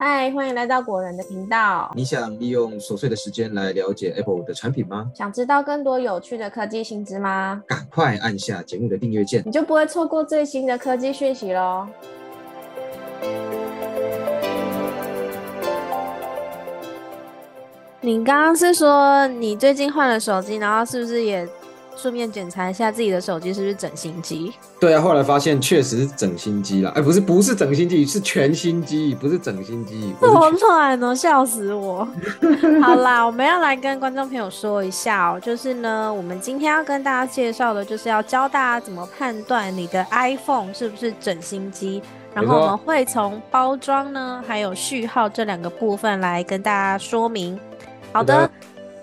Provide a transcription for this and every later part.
嗨，欢迎来到果仁的频道。你想利用琐碎的时间来了解 Apple 的产品吗？想知道更多有趣的科技新知吗？赶快按下节目的订阅键，你就不会错过最新的科技讯息喽。你刚刚是说你最近换了手机，然后是不是也顺便检查一下自己的手机是不是整新机？对啊，后来发现确实是整新机了。哎，不是，不是整新机，是全新机，不是整新机。这么惨哦，笑死我！好啦，我们要来跟观众朋友说一下哦，就是呢，我们今天要跟大家介绍的，就是要教大家怎么判断你的 iPhone 是不是整新机。然后我们会从包装呢，还有序号这两个部分来跟大家说明。好的，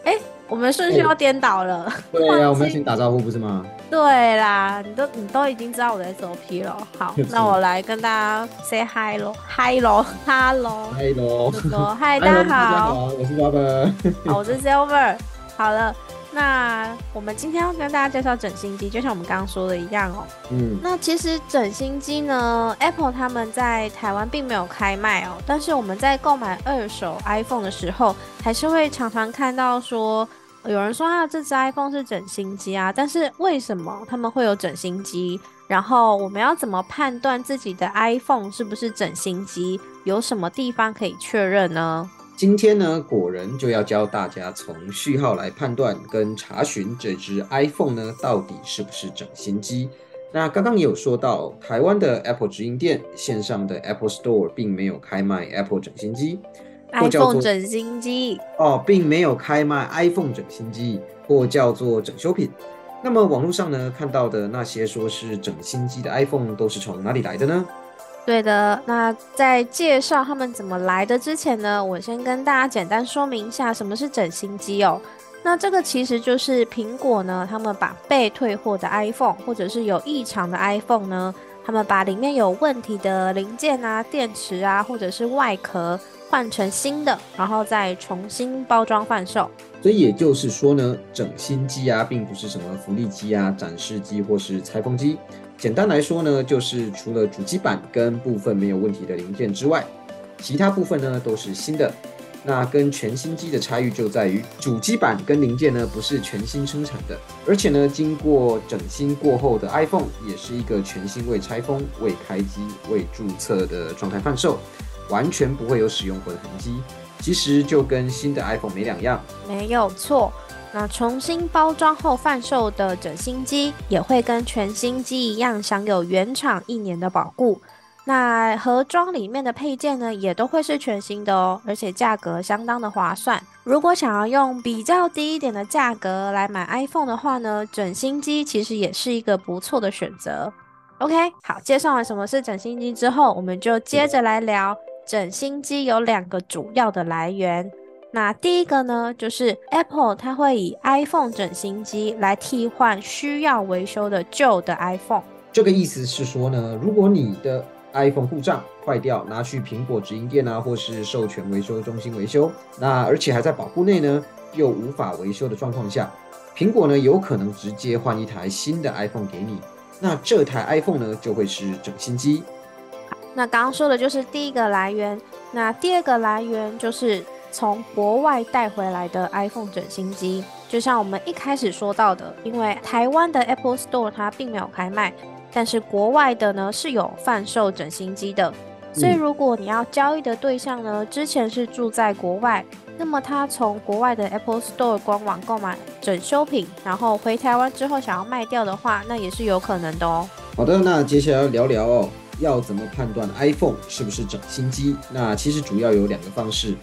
哎，我们顺序要颠倒了。对呀，我们要先打招呼不是吗？对啦，你都你都已经知道我的 SOP 了。好，那我来跟大家 say hi 喽，hi 喽，hello，hello，hello，嗨，大家好，我是 Robert，我是 Silver。好了。那我们今天要跟大家介绍整新机，就像我们刚刚说的一样哦。嗯，那其实整新机呢，Apple 他们在台湾并没有开卖哦，但是我们在购买二手 iPhone 的时候，还是会常常看到说，有人说啊，这只 iPhone 是整新机啊。但是为什么他们会有整新机？然后我们要怎么判断自己的 iPhone 是不是整新机？有什么地方可以确认呢？今天呢，果仁就要教大家从序号来判断跟查询这只 iPhone 呢到底是不是整新机。那刚刚也有说到，台湾的 Apple 直营店线上的 Apple Store 并没有开卖 Apple 整新机，iPhone 整新机哦，并没有开卖 iPhone 整新机或叫做整修品。那么网络上呢看到的那些说是整新机的 iPhone 都是从哪里来的呢？对的，那在介绍他们怎么来的之前呢，我先跟大家简单说明一下什么是整新机哦。那这个其实就是苹果呢，他们把被退货的 iPhone 或者是有异常的 iPhone 呢，他们把里面有问题的零件啊、电池啊，或者是外壳换成新的，然后再重新包装贩售。所以也就是说呢，整新机啊，并不是什么福利机啊、展示机或是拆封机。简单来说呢，就是除了主机板跟部分没有问题的零件之外，其他部分呢都是新的。那跟全新机的差异就在于，主机板跟零件呢不是全新生产的，而且呢经过整新过后的 iPhone 也是一个全新未拆封、未开机、未注册的状态贩售，完全不会有使用过的痕迹。其实就跟新的 iPhone 没两样。没有错。那重新包装后贩售的整新机也会跟全新机一样享有原厂一年的保固。那盒装里面的配件呢，也都会是全新的哦，而且价格相当的划算。如果想要用比较低一点的价格来买 iPhone 的话呢，整新机其实也是一个不错的选择。OK，好，介绍完什么是整新机之后，我们就接着来聊整新机有两个主要的来源。那第一个呢，就是 Apple 它会以 iPhone 整新机来替换需要维修的旧的 iPhone。这个意思是说呢，如果你的 iPhone 故障坏掉，拿去苹果直营店啊，或是授权维修中心维修，那而且还在保护内呢，又无法维修的状况下，苹果呢有可能直接换一台新的 iPhone 给你。那这台 iPhone 呢就会是整新机。那刚刚说的就是第一个来源，那第二个来源就是。从国外带回来的 iPhone 整新机，就像我们一开始说到的，因为台湾的 Apple Store 它并没有开卖，但是国外的呢是有贩售整新机的。所以如果你要交易的对象呢，之前是住在国外，那么他从国外的 Apple Store 官网购买整修品，然后回台湾之后想要卖掉的话，那也是有可能的哦。好的，那接下来要聊聊哦，要怎么判断 iPhone 是不是整新机？那其实主要有两个方式。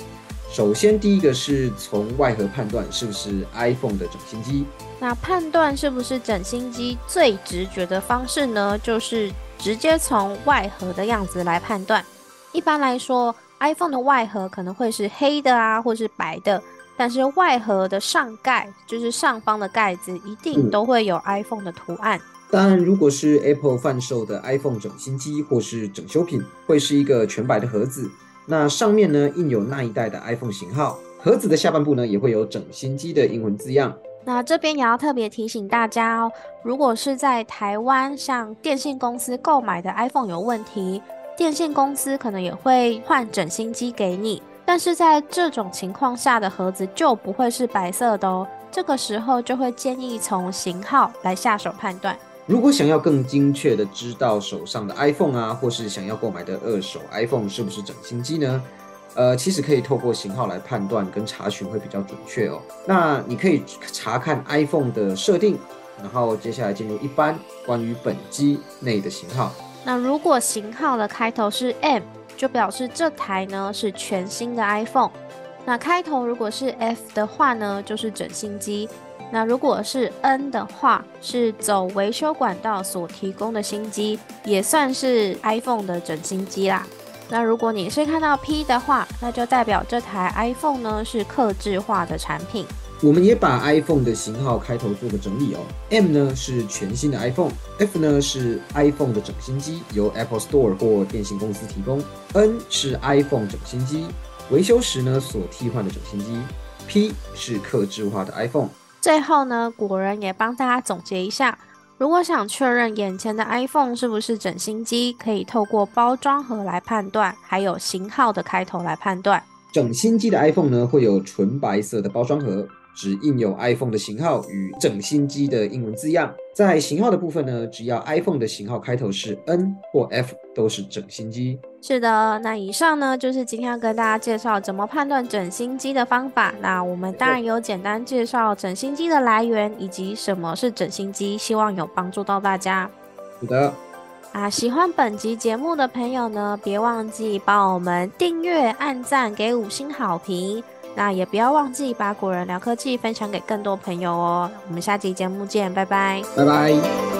首先，第一个是从外盒判断是不是 iPhone 的整新机。那判断是不是整新机最直觉的方式呢，就是直接从外盒的样子来判断。一般来说，iPhone 的外盒可能会是黑的啊，或是白的，但是外盒的上盖，就是上方的盖子，一定都会有 iPhone 的图案。当然，如果是 Apple 贩售的 iPhone 整新机或是整修品，会是一个全白的盒子。那上面呢印有那一代的 iPhone 型号，盒子的下半部呢也会有整新机的英文字样。那这边也要特别提醒大家哦，如果是在台湾向电信公司购买的 iPhone 有问题，电信公司可能也会换整新机给你。但是在这种情况下的盒子就不会是白色的哦。这个时候就会建议从型号来下手判断。如果想要更精确的知道手上的 iPhone 啊，或是想要购买的二手 iPhone 是不是整新机呢？呃，其实可以透过型号来判断跟查询会比较准确哦。那你可以查看 iPhone 的设定，然后接下来进入一般关于本机内的型号。那如果型号的开头是 M，就表示这台呢是全新的 iPhone。那开头如果是 F 的话呢，就是整新机。那如果是 N 的话，是走维修管道所提供的新机，也算是 iPhone 的整新机啦。那如果你是看到 P 的话，那就代表这台 iPhone 呢是客制化的产品。我们也把 iPhone 的型号开头做个整理哦。M 呢是全新的 iPhone，F 呢是 iPhone 的整新机，由 Apple Store 或电信公司提供。N 是 iPhone 整新机，维修时呢所替换的整新机。P 是客制化的 iPhone。最后呢，古人也帮大家总结一下：如果想确认眼前的 iPhone 是不是整新机，可以透过包装盒来判断，还有型号的开头来判断。整新机的 iPhone 呢，会有纯白色的包装盒。只印有 iPhone 的型号与整新机的英文字样。在型号的部分呢，只要 iPhone 的型号开头是 N 或 F，都是整新机。是的，那以上呢就是今天要跟大家介绍怎么判断整新机的方法。那我们当然有简单介绍整新机的来源以及什么是整新机，希望有帮助到大家。好的。啊，喜欢本集节目的朋友呢，别忘记帮我们订阅、按赞、给五星好评。那也不要忘记把古人聊科技分享给更多朋友哦。我们下期节目见，拜拜，拜拜。